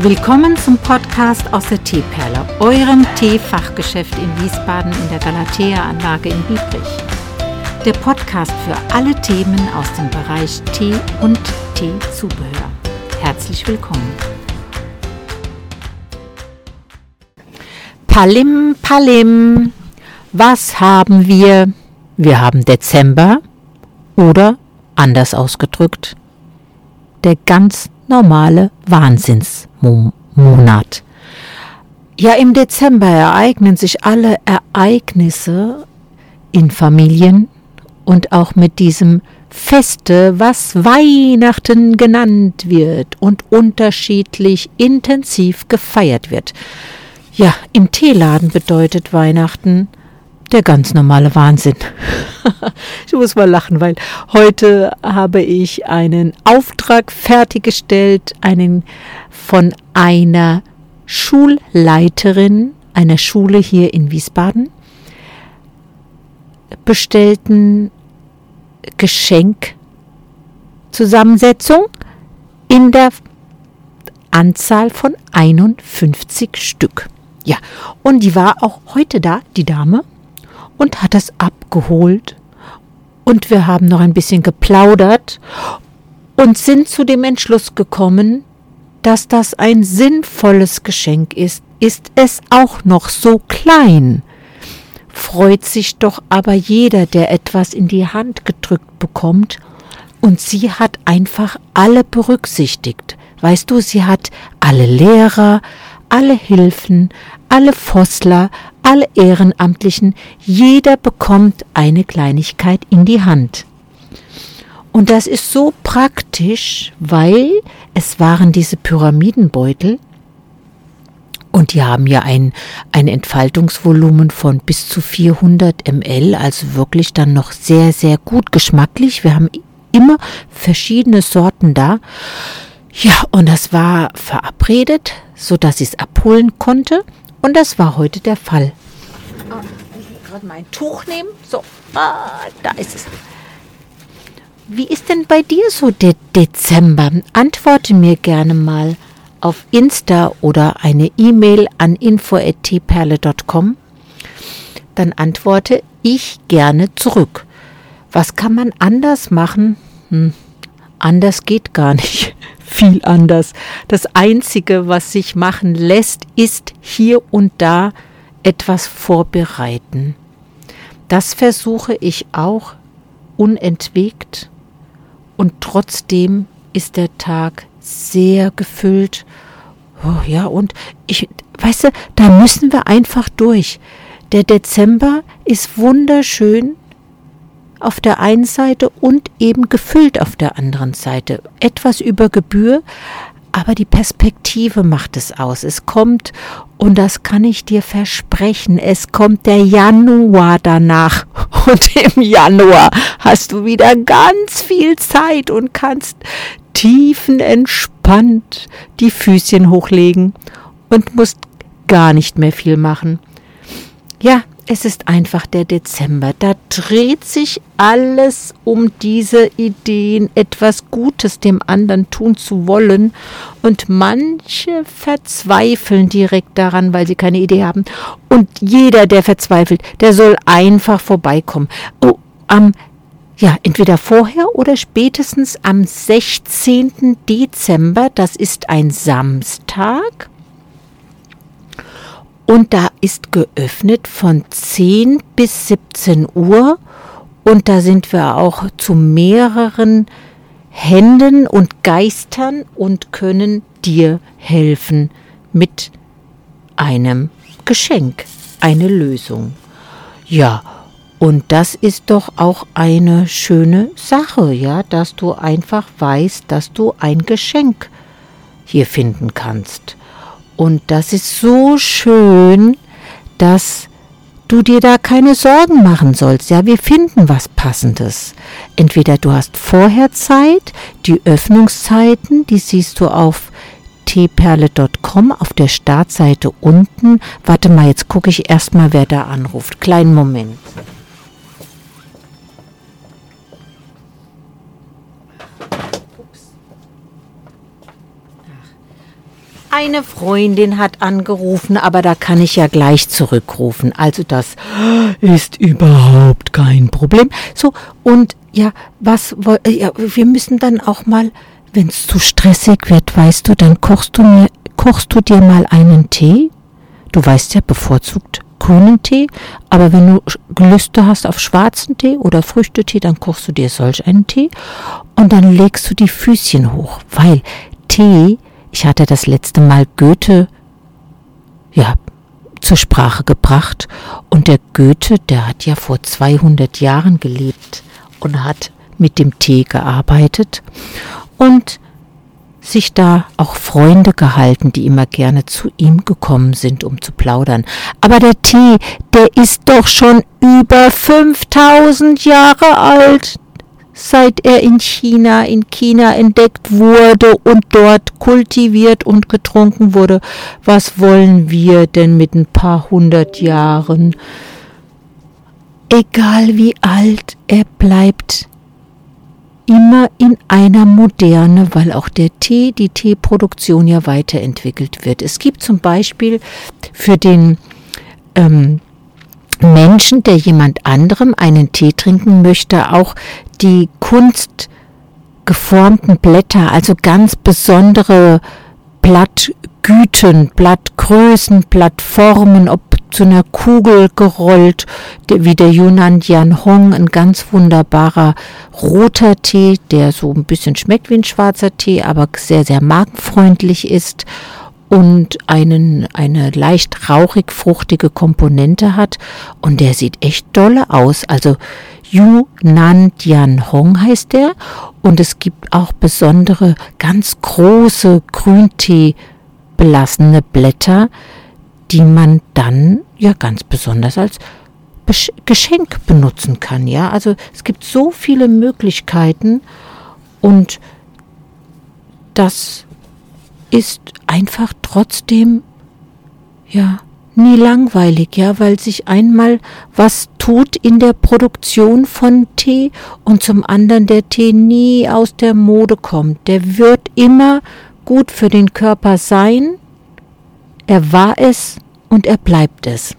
Willkommen zum Podcast aus der Teeperle, eurem Teefachgeschäft in Wiesbaden in der Galatea-Anlage in Biebrich. Der Podcast für alle Themen aus dem Bereich Tee und Teezubehör. Herzlich willkommen. Palim, Palim. Was haben wir? Wir haben Dezember oder anders ausgedrückt, der ganz normale Wahnsinnsmonat. Ja, im Dezember ereignen sich alle Ereignisse in Familien und auch mit diesem Feste, was Weihnachten genannt wird und unterschiedlich intensiv gefeiert wird. Ja, im Teeladen bedeutet Weihnachten der ganz normale Wahnsinn. ich muss mal lachen, weil heute habe ich einen Auftrag fertiggestellt, einen von einer Schulleiterin einer Schule hier in Wiesbaden bestellten Geschenkzusammensetzung in der Anzahl von 51 Stück. Ja, und die war auch heute da, die Dame, und hat es abgeholt. Und wir haben noch ein bisschen geplaudert und sind zu dem Entschluss gekommen, dass das ein sinnvolles Geschenk ist. Ist es auch noch so klein? Freut sich doch aber jeder, der etwas in die Hand gedrückt bekommt, und sie hat einfach alle berücksichtigt. Weißt du, sie hat alle Lehrer, alle Hilfen, alle Fossler, alle Ehrenamtlichen, jeder bekommt eine Kleinigkeit in die Hand. Und das ist so praktisch, weil es waren diese Pyramidenbeutel und die haben ja ein, ein Entfaltungsvolumen von bis zu 400 ml, also wirklich dann noch sehr, sehr gut geschmacklich. Wir haben immer verschiedene Sorten da. Ja, und das war verabredet, so dass ich es abholen konnte. Und das war heute der Fall. Ich gerade mein Tuch nehmen. So, ah, da ist es. Wie ist denn bei dir so der Dezember? Antworte mir gerne mal auf Insta oder eine E-Mail an info.tperle.com. Dann antworte ich gerne zurück. Was kann man anders machen? Hm, anders geht gar nicht viel anders. Das Einzige, was sich machen lässt, ist hier und da etwas vorbereiten. Das versuche ich auch unentwegt und trotzdem ist der Tag sehr gefüllt. Oh, ja, und ich, weißt du, da müssen wir einfach durch. Der Dezember ist wunderschön auf der einen Seite und eben gefüllt auf der anderen Seite. Etwas über Gebühr, aber die Perspektive macht es aus. Es kommt, und das kann ich dir versprechen, es kommt der Januar danach. Und im Januar hast du wieder ganz viel Zeit und kannst tiefenentspannt die Füßchen hochlegen und musst gar nicht mehr viel machen. Ja, es ist einfach der Dezember. Da dreht sich alles um diese Ideen, etwas Gutes dem anderen tun zu wollen. Und manche verzweifeln direkt daran, weil sie keine Idee haben. Und jeder, der verzweifelt, der soll einfach vorbeikommen. Oh, am ja, entweder vorher oder spätestens am 16. Dezember, das ist ein Samstag, und da ist geöffnet von 10 bis 17 Uhr und da sind wir auch zu mehreren Händen und Geistern und können dir helfen mit einem Geschenk, eine Lösung. Ja, und das ist doch auch eine schöne Sache, ja, dass du einfach weißt, dass du ein Geschenk hier finden kannst. Und das ist so schön, dass du dir da keine Sorgen machen sollst. Ja, wir finden was Passendes. Entweder du hast vorher Zeit, die Öffnungszeiten, die siehst du auf tperle.com auf der Startseite unten. Warte mal, jetzt gucke ich erstmal, wer da anruft. Kleinen Moment. Eine Freundin hat angerufen, aber da kann ich ja gleich zurückrufen. Also das ist überhaupt kein Problem. So, und ja, was, ja, wir müssen dann auch mal, wenn es zu stressig wird, weißt du, dann kochst du mir, kochst du dir mal einen Tee. Du weißt ja bevorzugt grünen Tee, aber wenn du Gelüste hast auf schwarzen Tee oder Früchtetee, dann kochst du dir solch einen Tee und dann legst du die Füßchen hoch, weil Tee, ich hatte das letzte Mal Goethe, ja, zur Sprache gebracht und der Goethe, der hat ja vor 200 Jahren gelebt und hat mit dem Tee gearbeitet und sich da auch Freunde gehalten, die immer gerne zu ihm gekommen sind, um zu plaudern. Aber der Tee, der ist doch schon über 5000 Jahre alt, seit er in China, in China entdeckt wurde und dort kultiviert und getrunken wurde. Was wollen wir denn mit ein paar hundert Jahren? Egal wie alt er bleibt, immer in einer Moderne, weil auch der Tee, die Teeproduktion ja weiterentwickelt wird. Es gibt zum Beispiel für den ähm, Menschen, der jemand anderem einen Tee trinken möchte, auch die kunstgeformten Blätter, also ganz besondere Blattgüten, Blattgrößen, Blattformen, ob zu einer Kugel gerollt, wie der Yunnan Dian Hong, ein ganz wunderbarer roter Tee, der so ein bisschen schmeckt wie ein schwarzer Tee, aber sehr, sehr magenfreundlich ist und einen, eine leicht rauchig-fruchtige Komponente hat und der sieht echt dolle aus. Also Yunnan Dian Hong heißt der und es gibt auch besondere, ganz große Grüntee belassene Blätter, die man dann ja ganz besonders als Geschenk benutzen kann. Ja, also es gibt so viele Möglichkeiten und das ist einfach trotzdem ja nie langweilig, ja, weil sich einmal was tut in der Produktion von Tee und zum anderen der Tee nie aus der Mode kommt. Der wird immer gut für den Körper sein er war es und er bleibt es.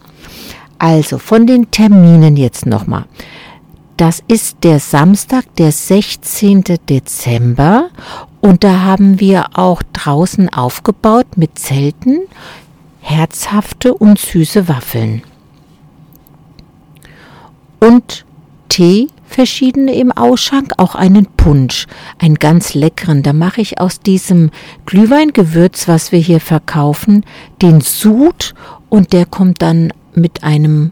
Also von den Terminen jetzt nochmal. Das ist der Samstag, der 16. Dezember und da haben wir auch draußen aufgebaut mit Zelten herzhafte und süße Waffeln. Und Tee verschiedene im Ausschank, auch einen Punsch, einen ganz leckeren. Da mache ich aus diesem Glühweingewürz, was wir hier verkaufen, den Sud und der kommt dann mit einem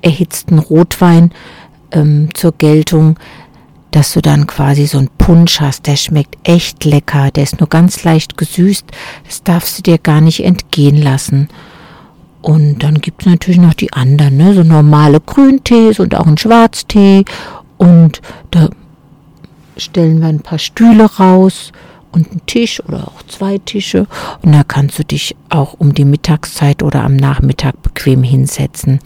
erhitzten Rotwein ähm, zur Geltung, dass du dann quasi so einen Punsch hast. Der schmeckt echt lecker, der ist nur ganz leicht gesüßt. Das darfst du dir gar nicht entgehen lassen. Und dann gibt es natürlich noch die anderen, ne? so normale Grüntees und auch einen Schwarztee und da stellen wir ein paar Stühle raus und einen Tisch oder auch zwei Tische. Und da kannst du dich auch um die Mittagszeit oder am Nachmittag bequem hinsetzen.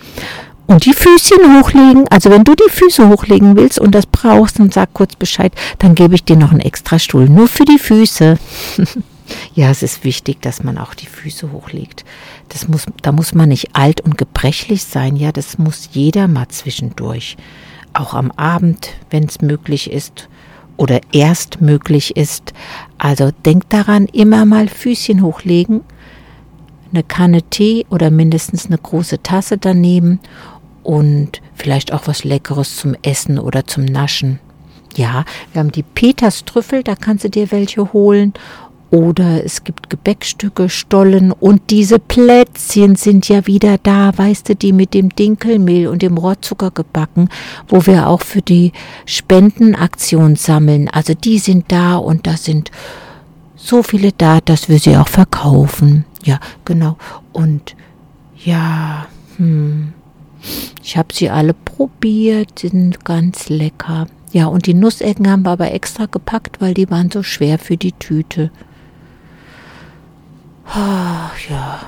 Und die Füßchen hochlegen. Also wenn du die Füße hochlegen willst und das brauchst, dann sag kurz Bescheid, dann gebe ich dir noch einen extra Stuhl. Nur für die Füße. ja, es ist wichtig, dass man auch die Füße hochlegt. Das muss, da muss man nicht alt und gebrechlich sein. Ja, das muss jeder mal zwischendurch auch am Abend, wenn es möglich ist oder erst möglich ist. Also denkt daran, immer mal Füßchen hochlegen, eine Kanne Tee oder mindestens eine große Tasse daneben und vielleicht auch was Leckeres zum Essen oder zum Naschen. Ja, wir haben die Peterstrüffel, da kannst du dir welche holen oder es gibt Gebäckstücke, Stollen und diese Plätzchen sind ja wieder da, weißt du, die mit dem Dinkelmehl und dem Rohrzucker gebacken, wo wir auch für die Spendenaktion sammeln. Also die sind da und da sind so viele da, dass wir sie auch verkaufen. Ja, genau. Und ja, hm, ich habe sie alle probiert, sind ganz lecker. Ja, und die Nussecken haben wir aber extra gepackt, weil die waren so schwer für die Tüte. Ach ja,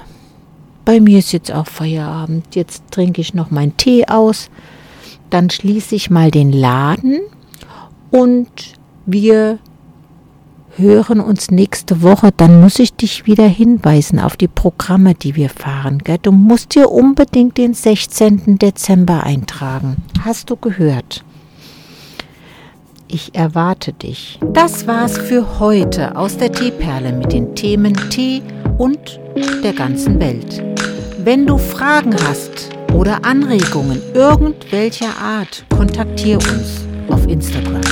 bei mir ist jetzt auch Feierabend. Jetzt trinke ich noch meinen Tee aus. Dann schließe ich mal den Laden und wir hören uns nächste Woche. Dann muss ich dich wieder hinweisen auf die Programme, die wir fahren. Gell? Du musst dir unbedingt den 16. Dezember eintragen. Hast du gehört? Ich erwarte dich. Das war's für heute aus der Teeperle mit den Themen Tee und der ganzen Welt. Wenn du Fragen hast oder Anregungen irgendwelcher Art, kontaktiere uns auf Instagram.